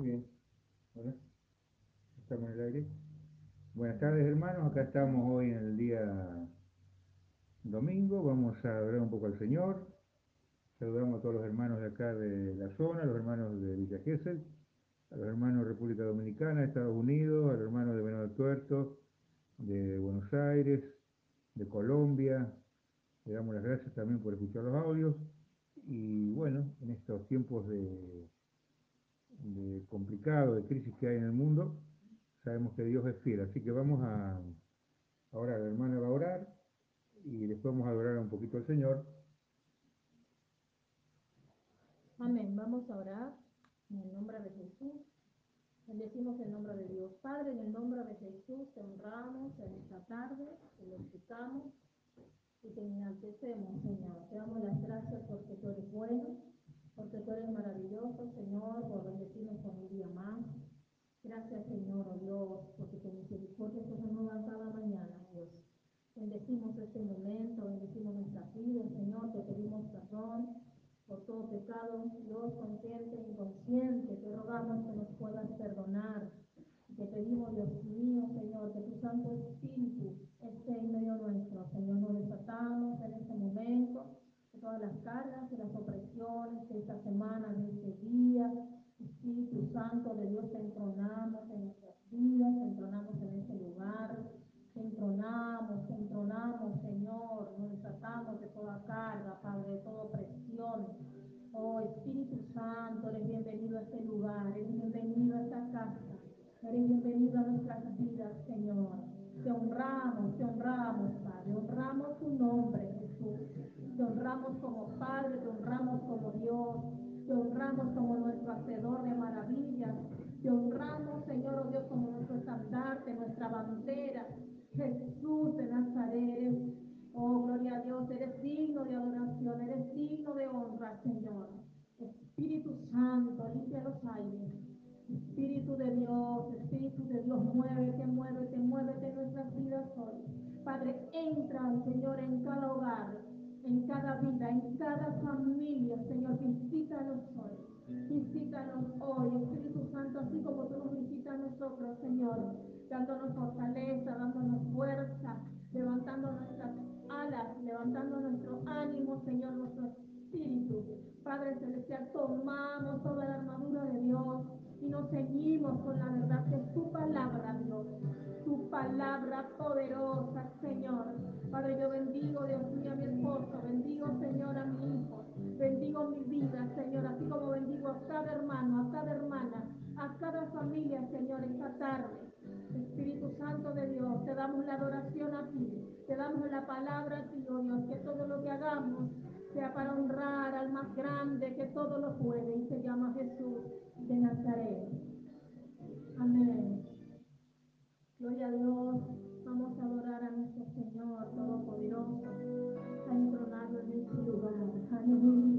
Muy bien. Hola. Estamos en el aire. Buenas tardes, hermanos. Acá estamos hoy en el día domingo. Vamos a adorar un poco al Señor. Saludamos a todos los hermanos de acá de la zona, a los hermanos de Villa Gesell, a los hermanos de República Dominicana, Estados Unidos, a los hermanos de Venado Tuerto, de Buenos Aires, de Colombia. Le damos las gracias también por escuchar los audios. Y bueno, en estos tiempos de, de complicado, de crisis que hay en el mundo, sabemos que Dios es fiel. Así que vamos a, ahora la hermana va a orar y después vamos a adorar un poquito al Señor. Amén. Vamos a orar en el nombre de Jesús. Bendecimos el nombre de Dios. Padre, en el nombre de Jesús te honramos en esta tarde, te lo explicamos y te enaltecemos, Señor. Te damos las gracias porque tú eres bueno, porque tú eres maravilloso, Señor, por bendecirnos con un día más. Gracias, Señor, oh Dios, porque tu misericordia se renueva cada mañana, Dios. Bendecimos este momento, bendecimos nuestras vidas, Señor, te pedimos perdón por todo pecado, Dios, consciente e inconsciente, te rogamos que nos puedas perdonar. Te pedimos, Dios mío, Señor, que tu Santo Espíritu esté en medio nuestro. Señor, nos desatamos en este momento todas las cargas y las opresiones de esta semana, de este día. Espíritu Santo de Dios, te entronamos en nuestras vidas, entronamos en este lugar. Te entronamos, entronamos, Señor. Nos desatamos de toda carga, Padre, de toda opresión. Oh Espíritu Santo, eres bienvenido a este lugar, eres bienvenido a esta casa, eres bienvenido a nuestras vidas, Señor. Te honramos, te honramos, Padre, honramos tu nombre, Jesús. Te honramos como Padre, te honramos como Dios, te honramos como nuestro hacedor de maravillas. Te honramos, Señor, oh Dios, como nuestro estandarte, nuestra bandera. Jesús de Nazaret. Oh, gloria a Dios, eres digno de adoración, eres digno de honra, Señor. Espíritu Santo, limpia los aires. Espíritu de Dios, Espíritu de Dios, muévete, muévete, muévete en nuestras vidas hoy. Padre, entra, Señor, en cada hogar, en cada vida, en cada familia, Señor, visítanos hoy. Visítanos hoy, Espíritu Santo, así como tú nos visitas nosotros, Señor, dándonos fortaleza, dándonos fuerza, levantando nuestras alas, levantando nuestro ánimo, Señor, nuestro espíritu. Padre Celestial, tomamos toda la armadura de Dios y nos ceñimos con la verdad que es tu palabra, Dios. Tu palabra poderosa, Señor. Padre, yo bendigo, Dios mío, bendigo, Señor, a mi hijo, bendigo mi vida, Señor, así como bendigo a cada hermano, a cada hermana, a cada familia, Señor, esta tarde. Espíritu Santo de Dios, te damos la adoración a ti, te damos la palabra a ti, oh Dios, que todo lo que hagamos sea para honrar al más grande que todo lo puede y se llama Jesús de Nazaret. Amén. Gloria a Dios. Vamos a adorar a nuestro Señor Todopoderoso, lugar.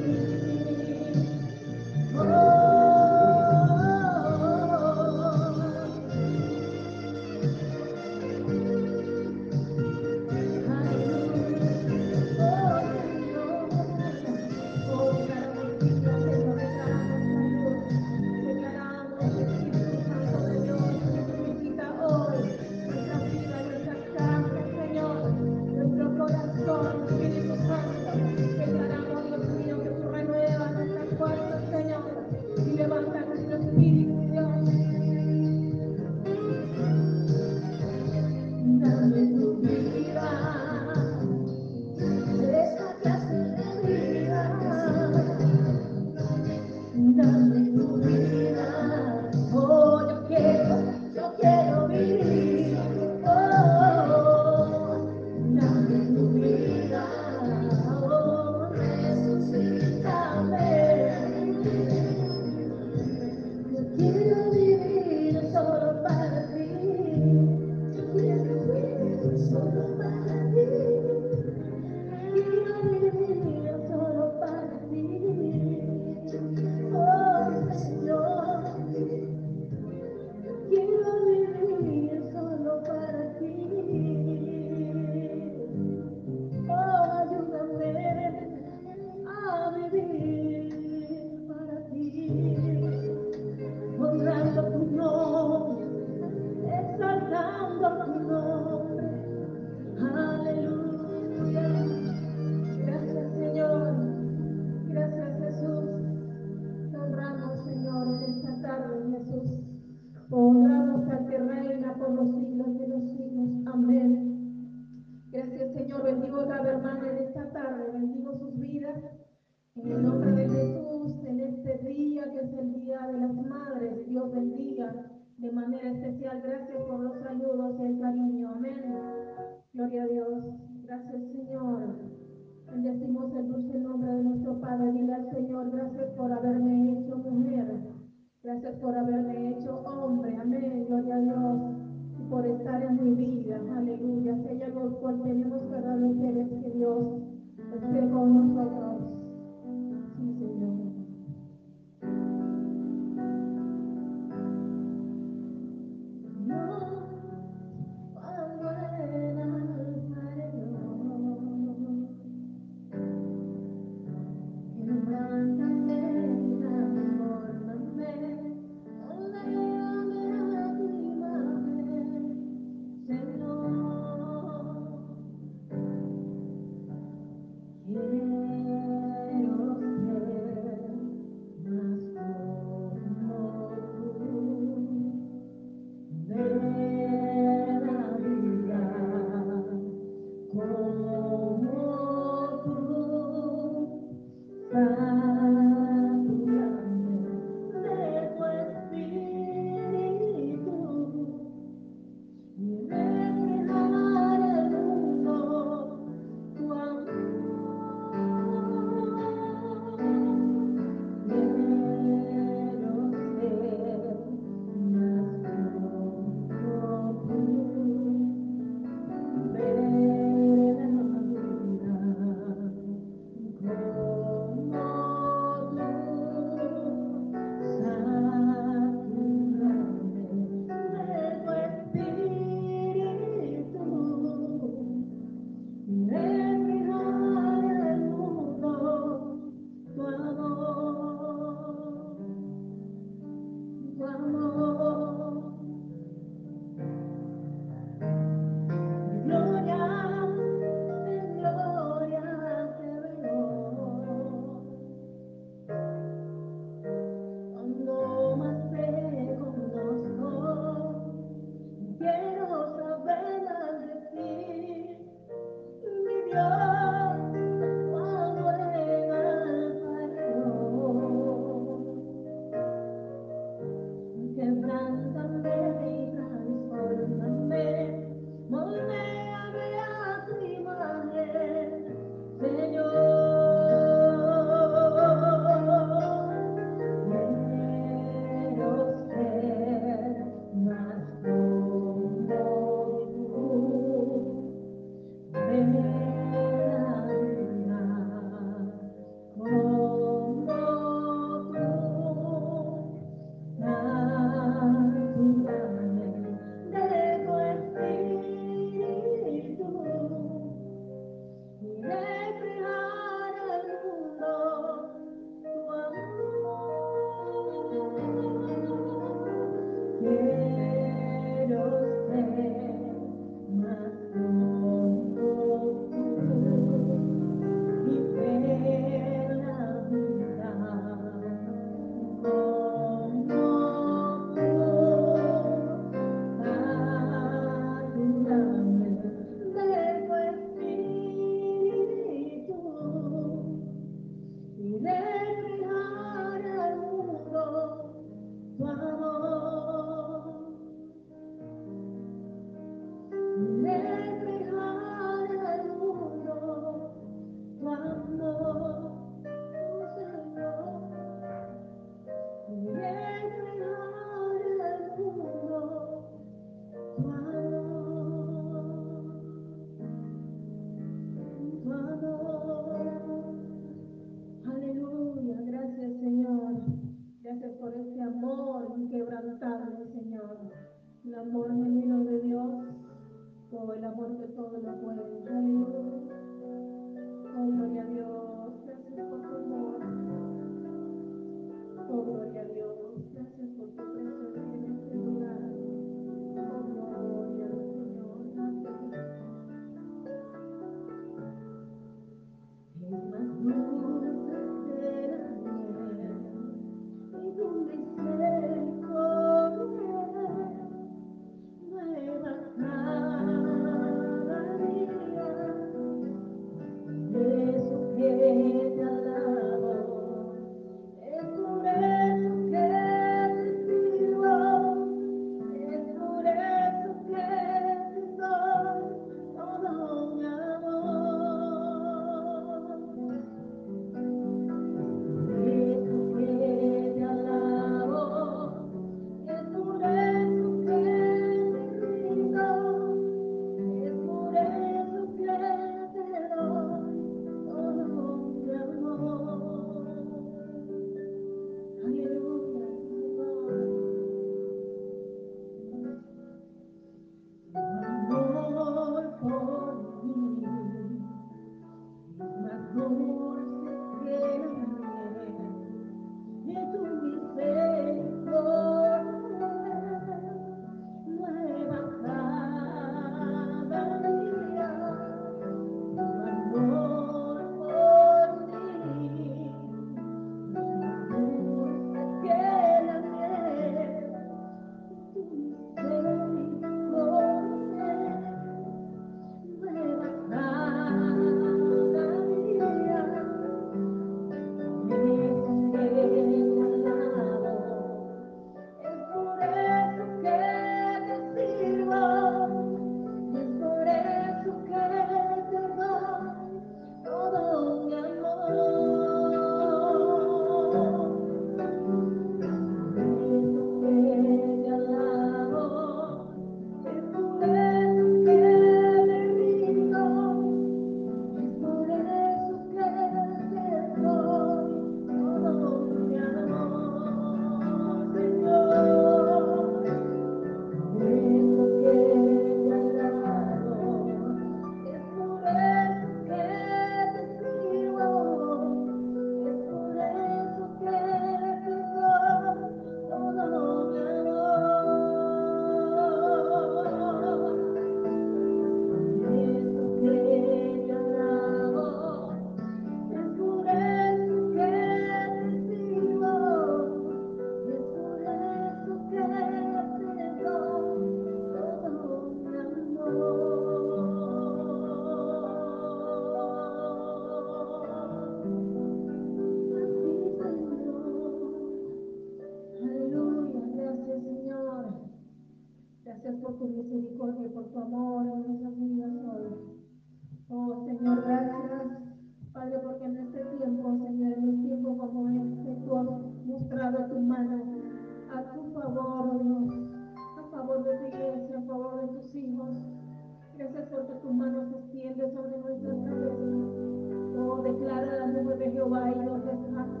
Jehová y los descansa.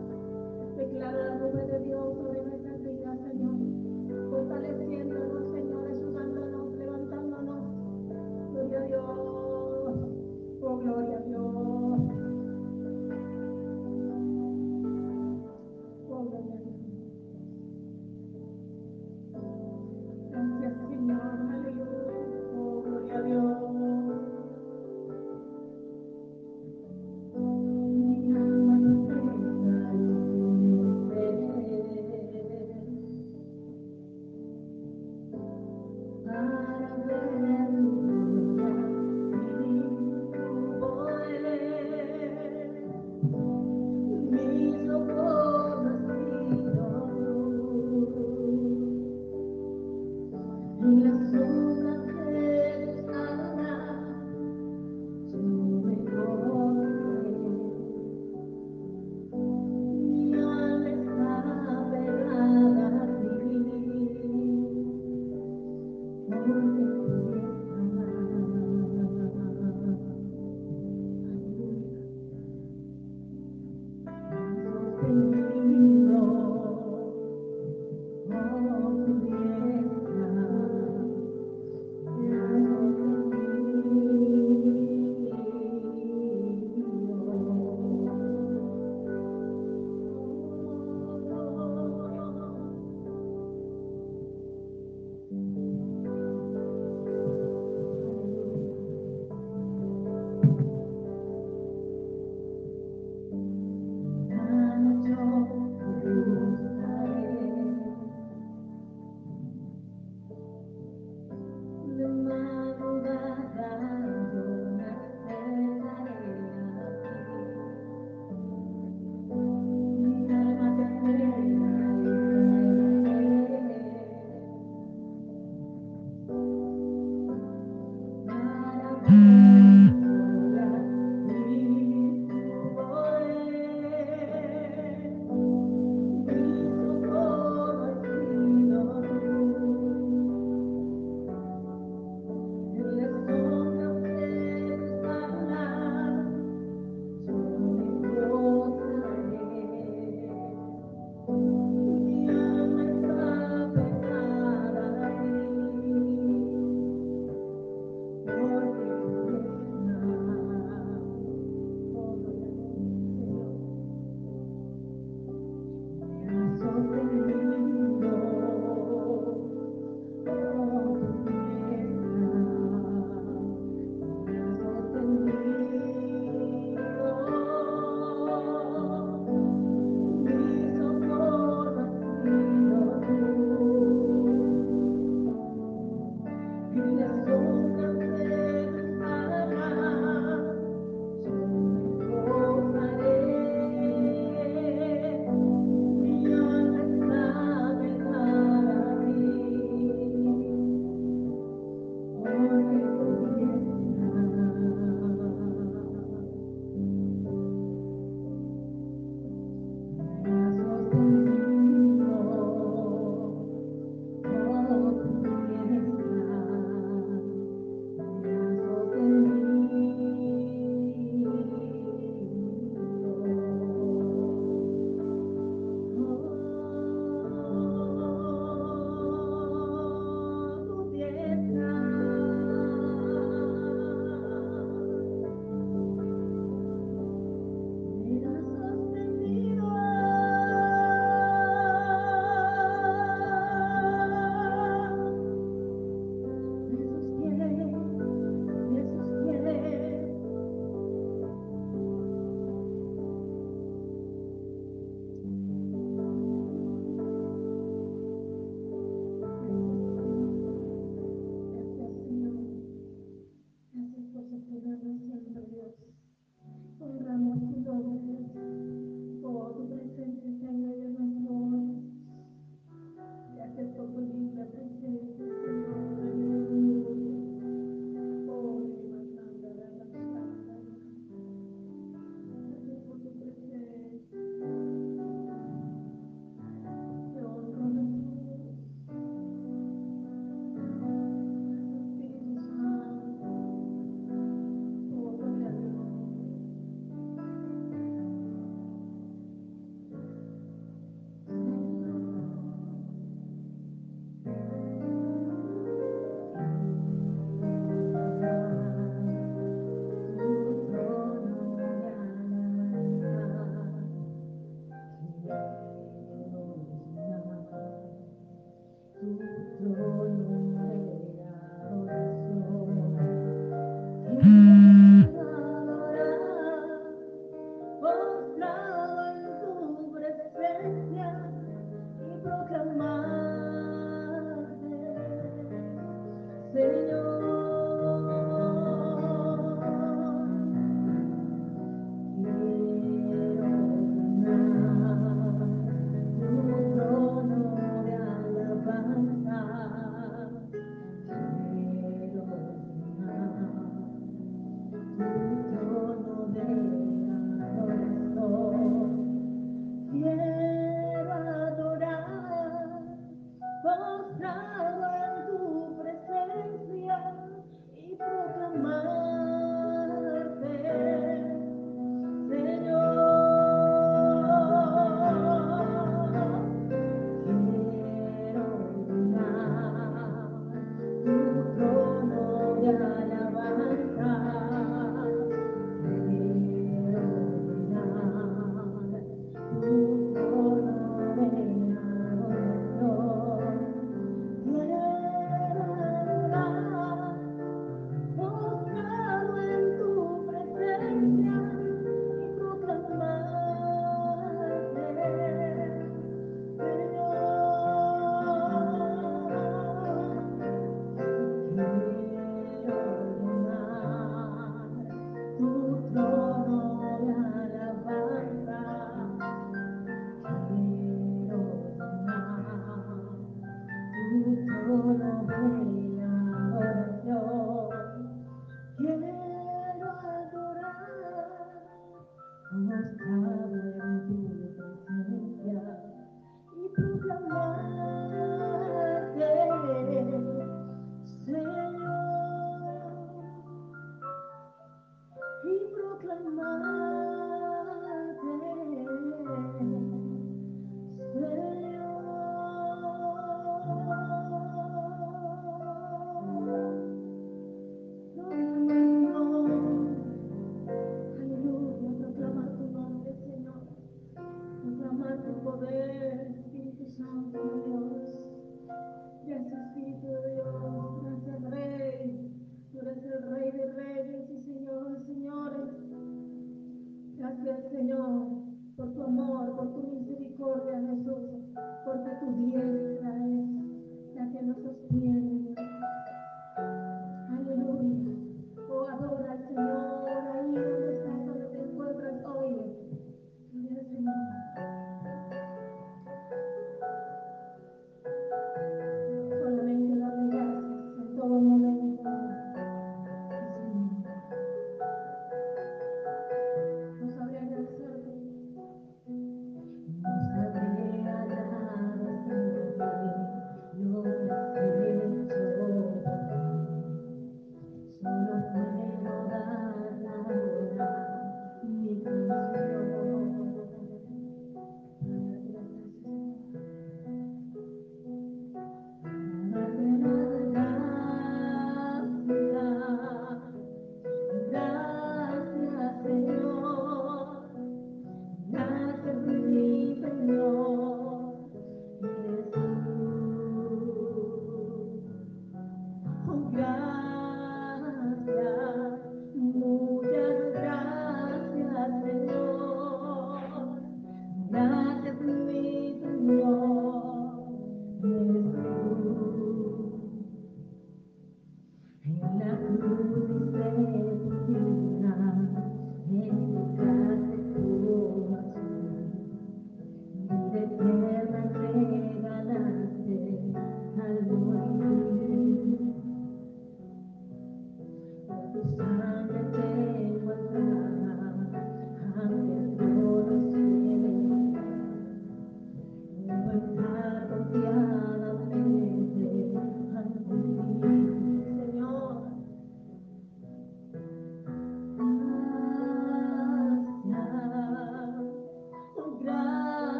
Declara la nube de Dios sobre nuestras vidas, Señor. Fortaleciéndonos, Señor, sudándonos, levantándonos. Gloria a Dios. Oh, gloria a Dios.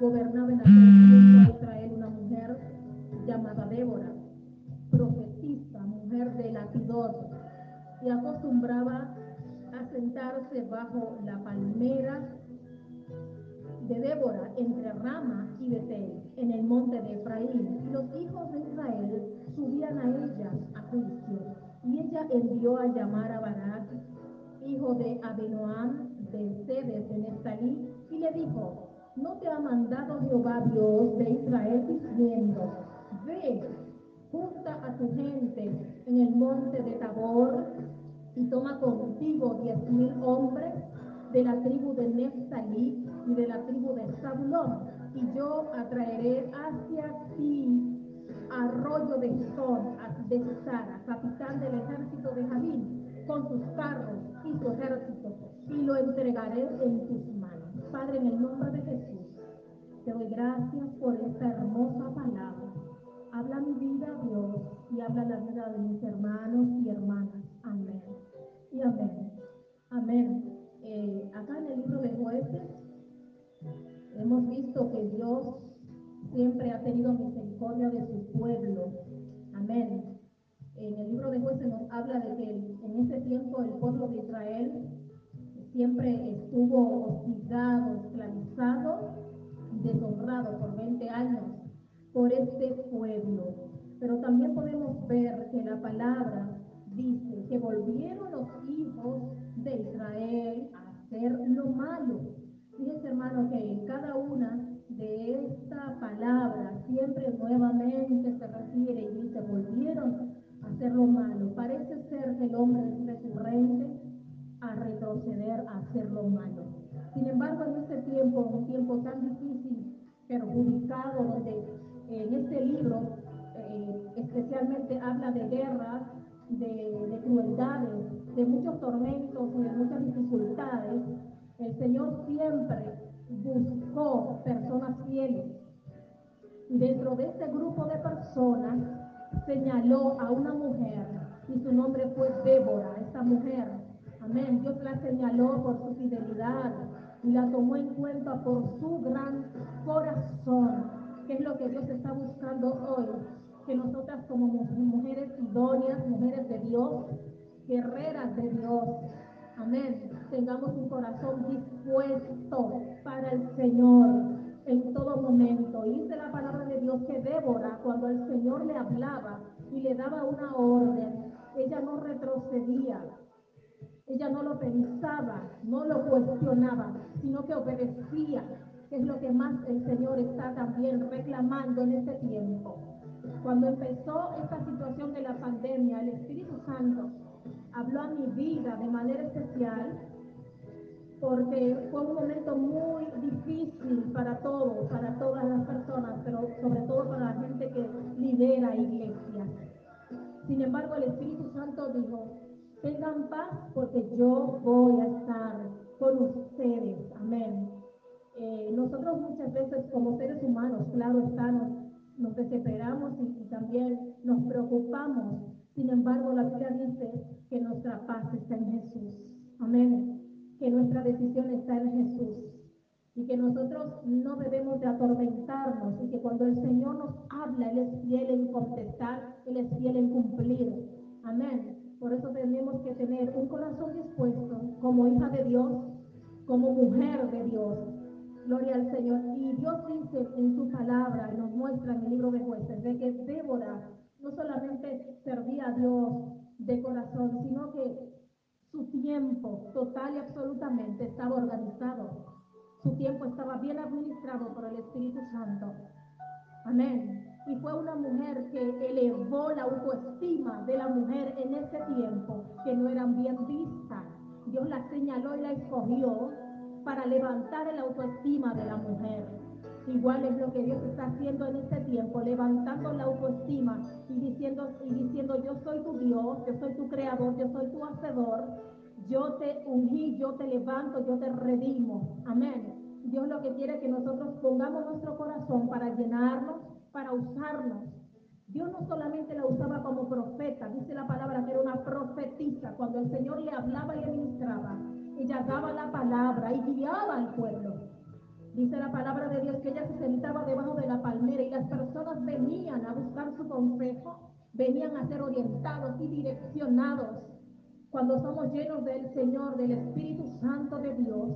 Gobernaba en aquel tiempo a Israel una mujer llamada Débora, profetista, mujer de Lapidot, y acostumbraba a sentarse bajo la palmera de Débora entre Rama y Betel, en el monte de Efraín. Y los hijos de Israel subían a ella a juicio. Y ella envió a llamar a Barak, hijo de Abenoam, de Sedes de Neftalí, y le dijo, ¿no te ha mandado Jehová Dios de Israel diciendo, ve, junta a tu gente en el monte de Tabor y toma contigo diez mil hombres de la tribu de Neftalí y de la tribu de Zabulón, y yo atraeré hacia ti arroyo de Son, de Sara, capitán del ejército de Javín, con sus carros y su ejército, y lo entregaré en tus manos. Padre, en el nombre de Jesús, te doy gracias por esta hermosa palabra. Habla mi vida, Dios, y habla la vida de mis hermanos y hermanas. Amén. Y amén. Amén. Eh, acá en el libro de jueces hemos visto que Dios siempre ha tenido misericordia de su pueblo. Amén. En el libro de jueces nos habla de que en ese tiempo el pueblo de Israel siempre estuvo hostigado, esclavizado deshonrado por 20 años por este pueblo. Pero también podemos ver que la palabra dice que volvieron los hijos de Israel a hacer lo malo. Fíjense hermano que en cada una de esta palabra siempre nuevamente se refiere y dice volvieron a hacer lo malo. Parece ser que el hombre es recurrente a retroceder a hacer lo malo. Sin embargo, en este tiempo, un tiempo tan difícil, perjudicado, donde en este libro eh, especialmente habla de guerras, de, de, crueldades, de muchos tormentos y de muchas dificultades, el Señor siempre buscó personas fieles. Y dentro de ese grupo de personas señaló a una mujer y su nombre fue Débora, esta mujer. Amén. Dios la señaló por su fidelidad y la tomó en cuenta por su gran corazón, que es lo que Dios está buscando hoy. Que nosotras como mujeres idóneas, mujeres de Dios, guerreras de Dios, amén, tengamos un corazón dispuesto para el Señor en todo momento. Y dice la palabra de Dios que Débora, cuando el Señor le hablaba y le daba una orden, ella no retrocedía, ella no lo pensaba, no lo cuestionaba, sino que obedecía, que es lo que más el Señor está también reclamando en este tiempo. Cuando empezó esta situación de la pandemia, el Espíritu Santo habló a mi vida de manera especial porque fue un momento muy difícil para todos, para todas las personas, pero sobre todo para la gente que lidera iglesias. Sin embargo, el Espíritu Santo dijo, tengan paz porque yo voy a estar con ustedes. Amén. eh, nosotros muchas veces como seres humanos, claro estamos, nos desesperamos y, y también nos preocupamos. Sin embargo, la Biblia dice que nuestra paz está en Jesús. Amén. Que nuestra decisión está en Jesús. Y que nosotros no debemos de atormentarnos y que cuando el Señor nos habla, Él es fiel en contestar, Él es fiel en cumplir. Amén. Por eso tenemos que tener un corazón dispuesto como hija de Dios, como mujer de Dios. Gloria al Señor. Y Dios dice en su palabra, y nos muestra en el libro de jueces, de que Débora no solamente servía a Dios de corazón, sino que su tiempo total y absolutamente estaba organizado. Su tiempo estaba bien administrado por el Espíritu Santo. Amén. Y fue una mujer que elevó la autoestima de la mujer en ese tiempo, que no eran bien vistas. Dios la señaló y la escogió para levantar la autoestima de la mujer. Igual es lo que Dios está haciendo en este tiempo, levantando la autoestima y diciendo, y diciendo, yo soy tu Dios, yo soy tu creador, yo soy tu hacedor, yo te ungí, yo te levanto, yo te redimo. Amén. Dios lo que quiere es que nosotros pongamos nuestro corazón para llenarnos, para usarnos. Dios no solamente la usaba como profeta, dice la palabra que era una profetisa. Cuando el Señor le hablaba y le ministraba, ella daba la palabra y guiaba al pueblo. Dice la palabra de Dios que ella se sentaba debajo de la palmera y las personas venían a buscar su consejo, venían a ser orientados y direccionados. Cuando somos llenos del Señor, del Espíritu Santo de Dios,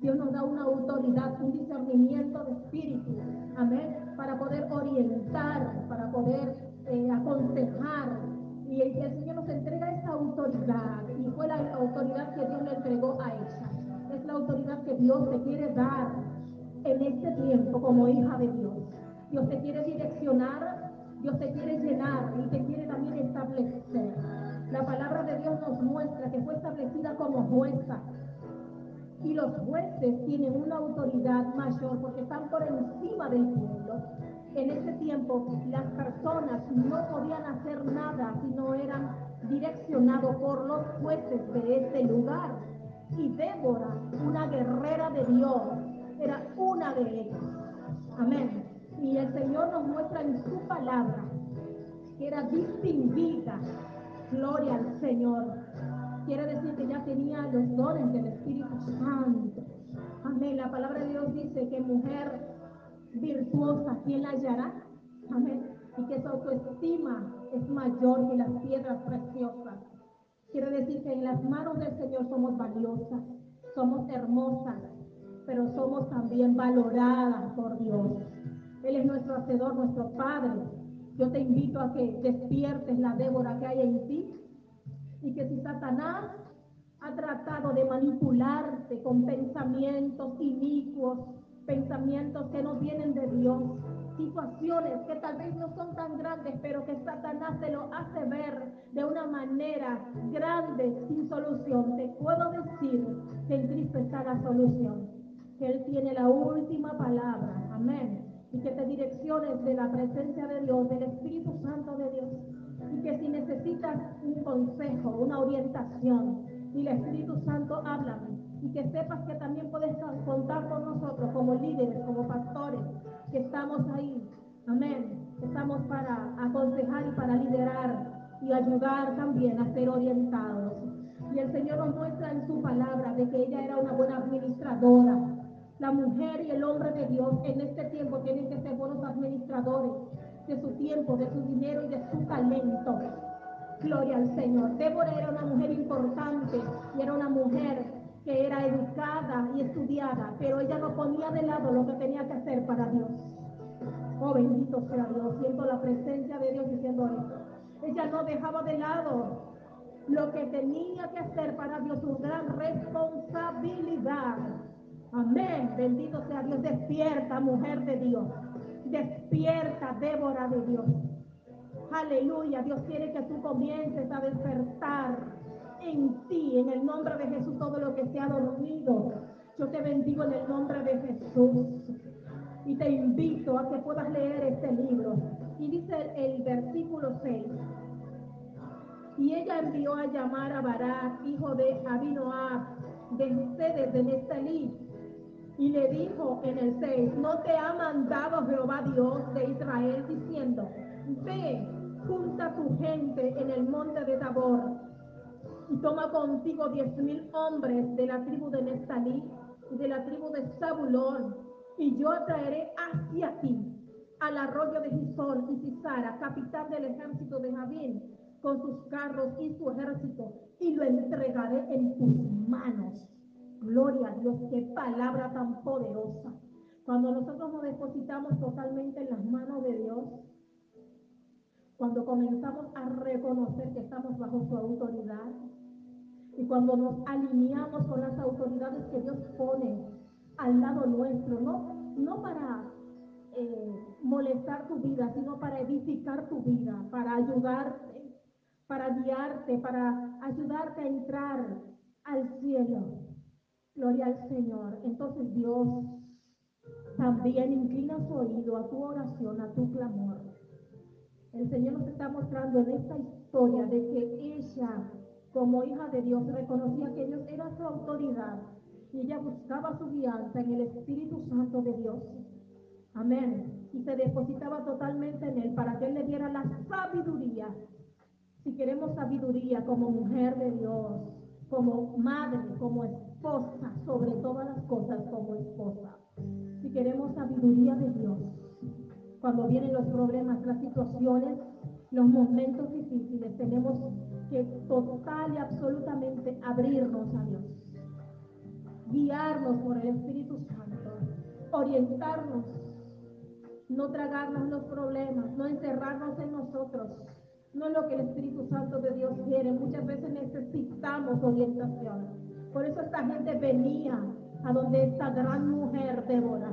Dios nos da una autoridad, un discernimiento de espíritu, amén, para poder orientar, para poder eh, aconsejar. Y el, Señor nos entrega esa autoridad y fue la autoridad que Dios le entregó a ella. Es la autoridad que Dios te quiere dar en este tiempo como hija de Dios. Dios te quiere direccionar, Dios te quiere llenar y te quiere también establecer. La palabra de Dios nos muestra que fue establecida como jueza. Y los jueces tienen una autoridad mayor porque están por encima del pueblo. En ese tiempo las personas no podían hacer nada si no eran direccionados por los jueces de ese lugar. Y Débora, una guerrera de Dios, era una de ellas. Amén. Y el Señor nos muestra en su palabra que era distinguida. Gloria al Señor. Quiere decir que ya tenía los dones del Espíritu Santo. Amén. La palabra de Dios dice que mujer virtuosa, ¿quién la hallará? Amén. Y que su autoestima es mayor que las piedras preciosas. Quiere decir que en las manos del Señor somos valiosas, somos hermosas, pero somos también valoradas por Dios. Él es nuestro hacedor, nuestro Padre. Yo te invito a que despiertes la Débora que hay en ti y que si Satanás ha tratado de manipularte con pensamientos inicuos, pensamientos que no vienen de Dios, situaciones que tal vez no son tan grandes, pero que Satanás te lo hace ver de una manera grande, sin solución. Te puedo decir que en Cristo está la solución, que Él tiene la última palabra. Amén. Y que te direcciones de la presencia de Dios, del Espíritu Santo de Dios. Y que si necesitas un consejo, una orientación, y el Espíritu Santo háblame. Y que sepas que también puedes contar con nosotros como líderes, como pastores, que estamos ahí. Amén. Estamos para aconsejar y para liderar y ayudar también a ser orientados. Y el Señor nos muestra en su palabra de que ella era una buena administradora. La mujer y el hombre de Dios en este tiempo tienen que ser buenos administradores de su tiempo, de su dinero y de su talento. Gloria al Señor. Débora era una mujer importante y era una mujer que era educada y estudiada, pero ella no ponía de lado lo que tenía que hacer para Dios. Oh, bendito sea Dios. Siento la presencia de Dios diciendo esto. Ella no dejaba de lado lo que tenía que hacer para Dios, su gran responsabilidad. Amén. Bendito sea Dios. Despierta, mujer de Dios. Despierta, Débora de Dios. Aleluya. Dios quiere que tú comiences a despertar en ti, en el nombre de Jesús, todo lo que se ha dormido. Yo te bendigo en el nombre de Jesús. Y te invito a que puedas leer este libro. Y dice el, versículo 6. Y ella envió a llamar a Barak, hijo de Abinoab, de ustedes de Nestalí, Y le dijo en el 6, no te ha mandado Jehová Dios de Israel diciendo, ve, junta tu gente en el monte de Tabor y toma contigo diez mil hombres de la tribu de Nestalí y de la tribu de Zabulón, y yo atraeré hacia ti al arroyo de Gisón y Cisara, capitán del ejército de Javín, con sus carros y su ejército, y lo entregaré en tus manos. Gloria a Dios, qué palabra tan poderosa. Cuando nosotros nos depositamos totalmente en las manos de Dios, cuando comenzamos a reconocer que estamos bajo su autoridad y cuando nos alineamos con las autoridades que Dios pone al lado nuestro, no, no para eh, molestar tu vida, sino para edificar tu vida, para ayudarte, para guiarte, para ayudarte a entrar al cielo. Gloria al Señor. Entonces Dios también inclina su oído a tu oración, a tu clamor. El Señor nos está mostrando en esta historia de que ella, como hija de Dios, reconocía que Dios era su autoridad y ella buscaba su guianza en el Espíritu Santo de Dios. Amén. Y se depositaba totalmente en Él para que Él le diera la sabiduría. Si queremos sabiduría como mujer de Dios, como madre, como esposa, sobre todas las cosas como esposa. Si queremos sabiduría de Dios, cuando vienen los problemas, las situaciones, los momentos difíciles, tenemos que total y absolutamente abrirnos a Dios, guiarnos por el Espíritu Santo, orientarnos no tragarnos los problemas, no encerrarnos en nosotros. No es lo que el Espíritu Santo de Dios quiere. Muchas veces necesitamos orientación. Por eso esta gente venía a donde esta gran mujer Débora,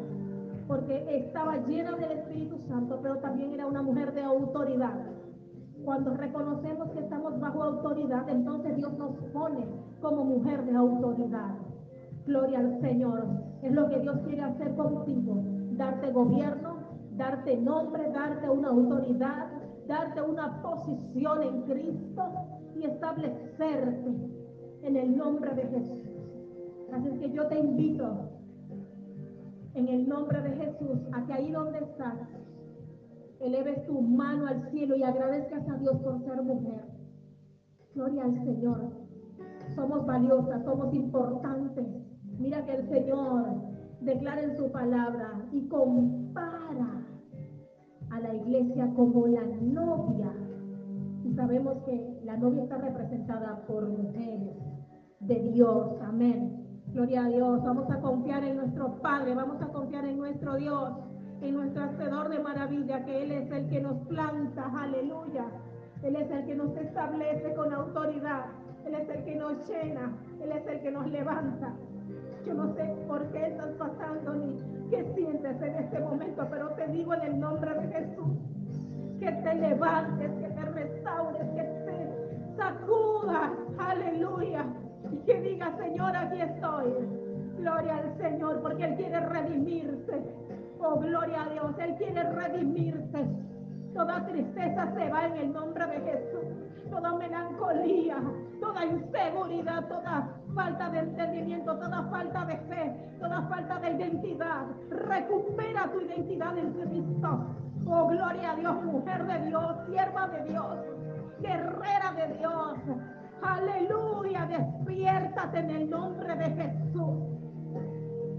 porque estaba llena del Espíritu Santo, pero también era una mujer de autoridad. Cuando reconocemos que estamos bajo autoridad, entonces Dios nos pone como mujer de autoridad. Gloria al Señor. Es lo que Dios quiere hacer contigo, darte gobierno, darte nombre, darte una autoridad, darte una posición en Cristo y establecerte en el nombre de Jesús. Así que yo te invito en el nombre de Jesús a que ahí donde estás, eleves tu mano al cielo y agradezcas a Dios por ser mujer. Gloria al Señor. Somos valiosas, somos importantes. Mira que el Señor declara en su palabra y compara a la iglesia como la novia. Y sabemos que la novia está representada por mujeres de Dios. Amén. Gloria a Dios. Vamos a confiar en nuestro Padre, vamos a confiar en nuestro Dios, en nuestro Hacedor de maravilla, que Él es el que nos planta. Aleluya. Él es el que nos establece con autoridad. Él es el que nos llena. Él es el que nos levanta. Yo no sé por qué estás pasando ni qué sientes en este momento, pero te digo en el nombre de Jesús que te levantes, que te restaures, que te sacudas, aleluya, y que digas, Señor, aquí estoy. Gloria al Señor, porque Él quiere redimirse. Oh, gloria a Dios, Él quiere redimirse. Toda tristeza se va en el nombre de Jesús. Toda melancolía, toda inseguridad, toda falta de entendimiento, toda falta de fe, toda falta de identidad. Recupera tu identidad en Cristo. Oh, gloria a Dios, mujer de Dios, sierva de Dios, guerrera de Dios. Aleluya, despiértate en el nombre de Jesús.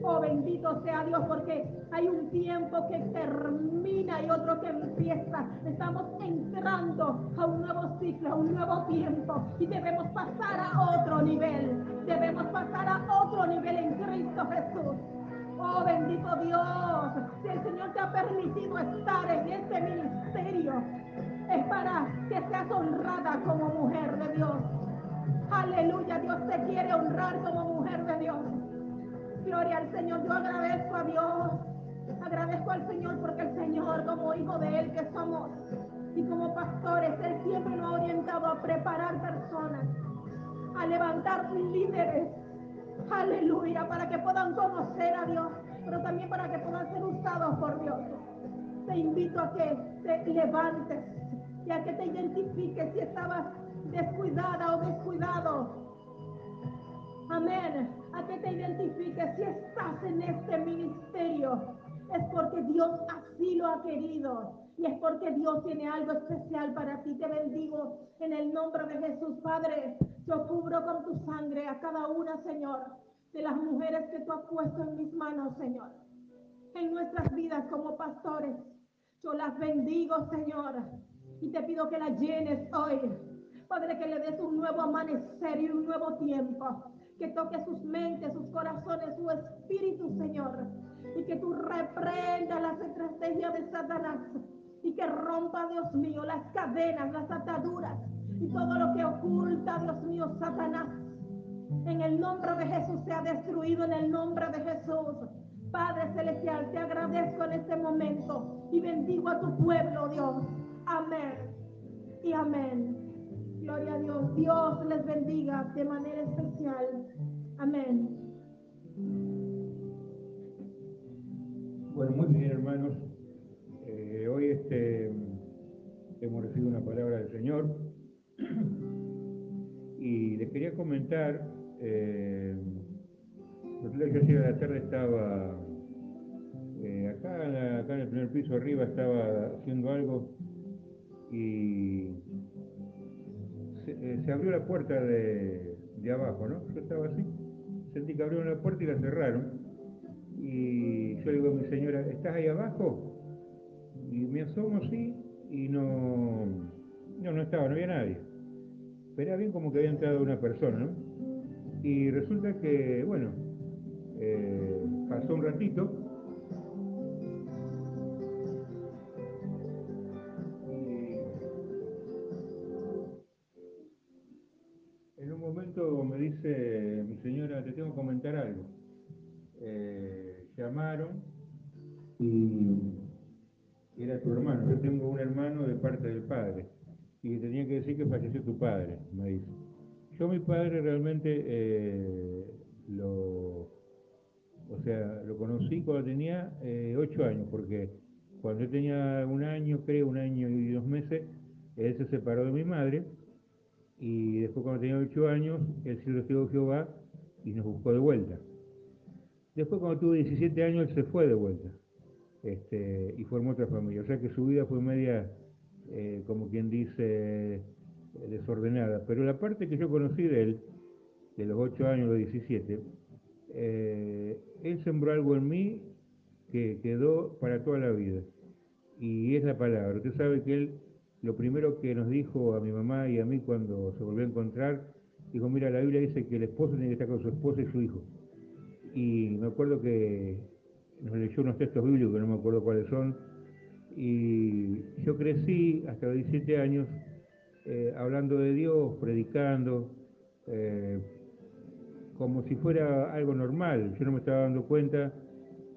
Oh, bendito sea Dios, porque hay un tiempo que termina y otro que empieza. Estamos entrando a un nuevo ciclo, a un nuevo tiempo y debemos pasar a otro nivel. Debemos pasar a otro nivel en Cristo Jesús. Oh, bendito Dios, si el Señor te ha permitido estar en este ministerio, es para que seas honrada como mujer de Dios. Aleluya, Dios te quiere honrar como mujer de Dios. Gloria al Señor. Yo agradezco a Dios. Agradezco al Señor porque el Señor, como hijo de Él que somos y como pastores, Él siempre nos ha orientado a preparar personas, a levantar líderes. Aleluya, para que puedan conocer a Dios, pero también para que puedan ser usados por Dios. Te invito a que te levantes y a que te identifiques si estabas descuidada o descuidado. Amén a que te identifiques si estás en este ministerio. Es porque Dios así lo ha querido y es porque Dios tiene algo especial para ti. Te bendigo en el nombre de Jesús, Padre. Yo cubro con tu sangre a cada una, Señor, de las mujeres que tú has puesto en mis manos, Señor. En nuestras vidas como pastores. Yo las bendigo, Señor. Y te pido que las llenes hoy. Padre, que le des un nuevo amanecer y un nuevo tiempo. Que toque sus mentes, sus corazones, su espíritu, Señor. Y que tú reprendas las estrategias de Satanás y que rompa, Dios mío, las cadenas, las ataduras y todo lo que oculta, Dios mío, Satanás. En el nombre de Jesús sea destruido en el nombre de Jesús. Padre Celestial, te agradezco en este momento y bendigo a tu pueblo, Dios. Amén y amén. Gloria a Dios. Dios les bendiga de manera especial. Amén. Bueno, muy bien, hermanos hoy este, hemos recibido una palabra del Señor y les quería comentar, eh, yo ayer a la tarde estaba eh, acá, acá en el primer piso arriba, estaba haciendo algo y se, eh, abrió la puerta de, de, abajo, ¿no? Yo estaba así, sentí que abrieron la puerta y la cerraron. Y yo le digo a mi señora, ¿estás ahí abajo? Y me asomo así y no, no, no estaba, no había nadie. Pero era bien como que había entrado una persona, ¿no? Y resulta que, bueno, eh, pasó un ratito mi señora, te tengo que comentar algo. Eh, llamaron y era tu hermano. Yo tengo un hermano de parte del padre. Y tenía que decir que falleció tu padre, me dice. Yo mi padre realmente eh, lo, o sea, lo conocí cuando tenía eh, ocho años, porque cuando yo tenía un año, creo, un año y dos meses, él se separó de mi madre, y después cuando tenía ocho años, él se recibió Jehová y nos buscó de vuelta. Después cuando tuve 17 años, él se fue de vuelta este, y formó otra familia. O sea que su vida fue media, eh, como quien dice, desordenada. Pero la parte que yo conocí de él, de los 8 años, los 17, eh, él sembró algo en mí que quedó para toda la vida. Y es la palabra. Usted sabe que él, lo primero que nos dijo a mi mamá y a mí cuando se volvió a encontrar, dijo, mira, la Biblia dice que el esposo tiene que estar con su esposa y su hijo. Y me acuerdo que nos leyó unos textos bíblicos que no me acuerdo cuáles son, y yo crecí hasta los 17 años eh, hablando de Dios, predicando, eh, como si fuera algo normal. Yo no me estaba dando cuenta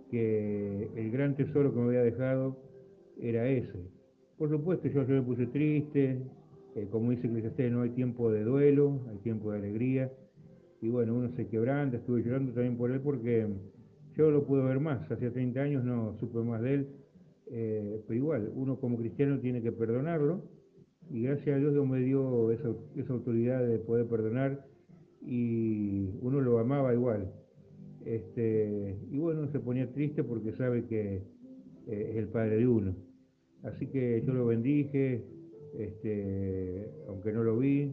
que el gran tesoro que me había dejado era ese. Por supuesto, yo, me puse triste, eh, como dice Eclesiastés, no hay tiempo de duelo, hay tiempo de alegría. Y bueno, uno se quebranta, estuve llorando también por él porque yo lo puedo ver más, hace 30 años no supe más de él, eh, pero igual, uno como cristiano tiene que perdonarlo y gracias a Dios Dios me dio esa, autoridad de poder perdonar y uno lo amaba igual. Este, y bueno, se ponía triste porque sabe que eh, es el padre de uno. Así que yo lo bendije, este, aunque no lo vi,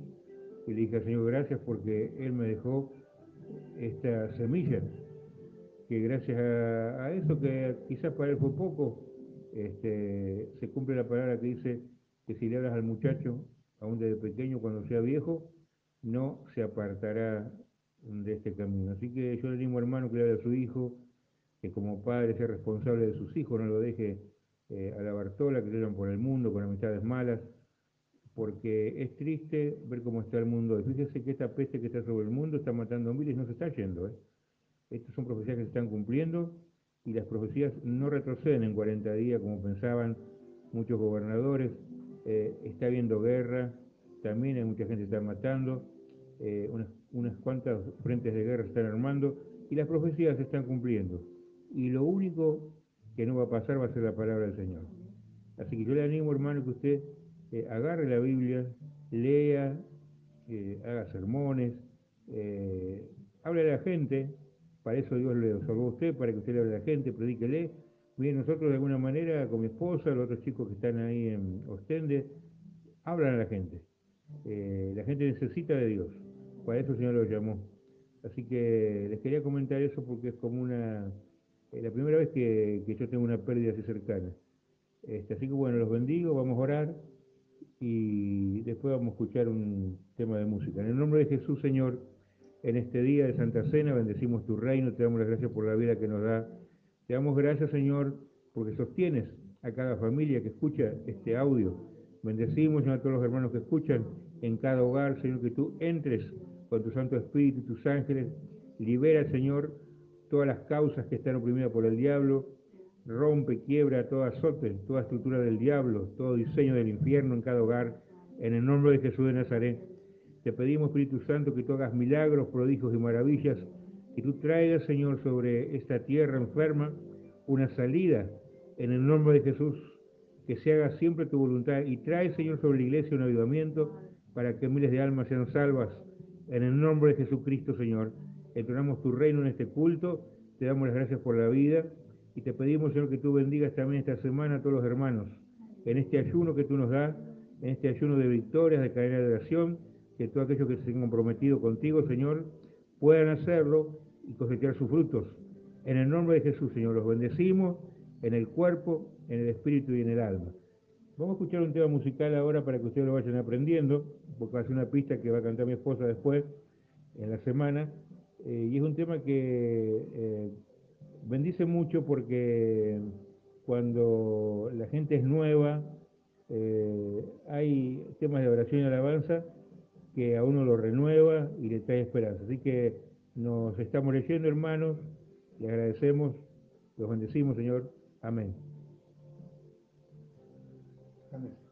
y le dije al Señor gracias porque Él me dejó esta semilla que gracias a, eso, que quizás para él fue poco, este, se cumple la palabra que dice que si le hablas al muchacho, aún desde pequeño, cuando sea viejo, no se apartará de este camino. Así que yo le animo hermano que le hable a su hijo, que como padre sea responsable de sus hijos, no lo deje eh, a la Bartola, que lo por el mundo, con amistades malas, porque es triste ver cómo está el mundo. Fíjese que esta peste que está sobre el mundo está matando a miles, no se está yendo. ¿eh? Estas son profecías que se están cumpliendo y las profecías no retroceden en 40 días como pensaban muchos gobernadores. Eh, está habiendo guerra, también hay mucha gente que está matando, eh, unas, unas cuantas frentes de guerra se están armando y las profecías se están cumpliendo. Y lo único que no va a pasar va a ser la palabra del Señor. Así que yo le animo, hermano, que usted eh, agarre la Biblia, lea, haga sermones, hable a la gente, para eso Dios le otorgó a usted, para que usted le hable a la gente, predíquele. Bien, nosotros de alguna manera, con mi esposa, los otros chicos que están ahí en Ostende, hablan a la gente. Eh, la gente necesita de Dios. Para eso el Señor lo llamó. Así que les quería comentar eso porque es como una... Eh, la primera vez que, yo tengo una pérdida así cercana. Este, así que bueno, los bendigo, vamos a orar y después vamos a escuchar un tema de música. En el nombre de Jesús, Señor, en este día de Santa Cena, bendecimos tu reino, te damos las gracias por la vida que nos da. Te damos gracias, Señor, porque sostienes a cada familia que escucha este audio. Bendecimos, Señor, a todos los hermanos que escuchan en cada hogar, Señor, que tú entres con tu Santo Espíritu, tus ángeles, libera, Señor, todas las causas que están oprimidas por el diablo, rompe, quiebra todo azote, toda estructura del diablo, todo diseño del infierno en cada hogar, en el nombre de Jesús de Nazaret. Te pedimos, Espíritu Santo, que tú hagas milagros, prodigios y maravillas, que tú traigas, Señor, sobre esta tierra enferma una salida en el nombre de Jesús, que se haga siempre tu voluntad y trae, Señor, sobre la iglesia un avivamiento para que miles de almas sean salvas en el nombre de Jesucristo, Señor. Entronamos tu reino en este culto, te damos las gracias por la vida y te pedimos, Señor, que tú bendigas también esta semana a todos los hermanos, en este ayuno que tú nos das, en este ayuno de victorias, de cadena de oración, que todos aquellos que se han comprometido contigo, Señor, puedan hacerlo y cosechar sus frutos. En el nombre de Jesús, Señor, los bendecimos en el cuerpo, en el espíritu y en el alma. Vamos a escuchar un tema musical ahora para que ustedes lo vayan aprendiendo, porque va a ser una pista que va a cantar mi esposa después, en la semana, eh, y es un tema que eh, bendice mucho porque cuando la gente es nueva, eh, hay temas de oración y alabanza que a uno lo renueva y le trae esperanza. Así que nos estamos leyendo, hermanos, le agradecemos, los bendecimos, Señor. Amén. Amén.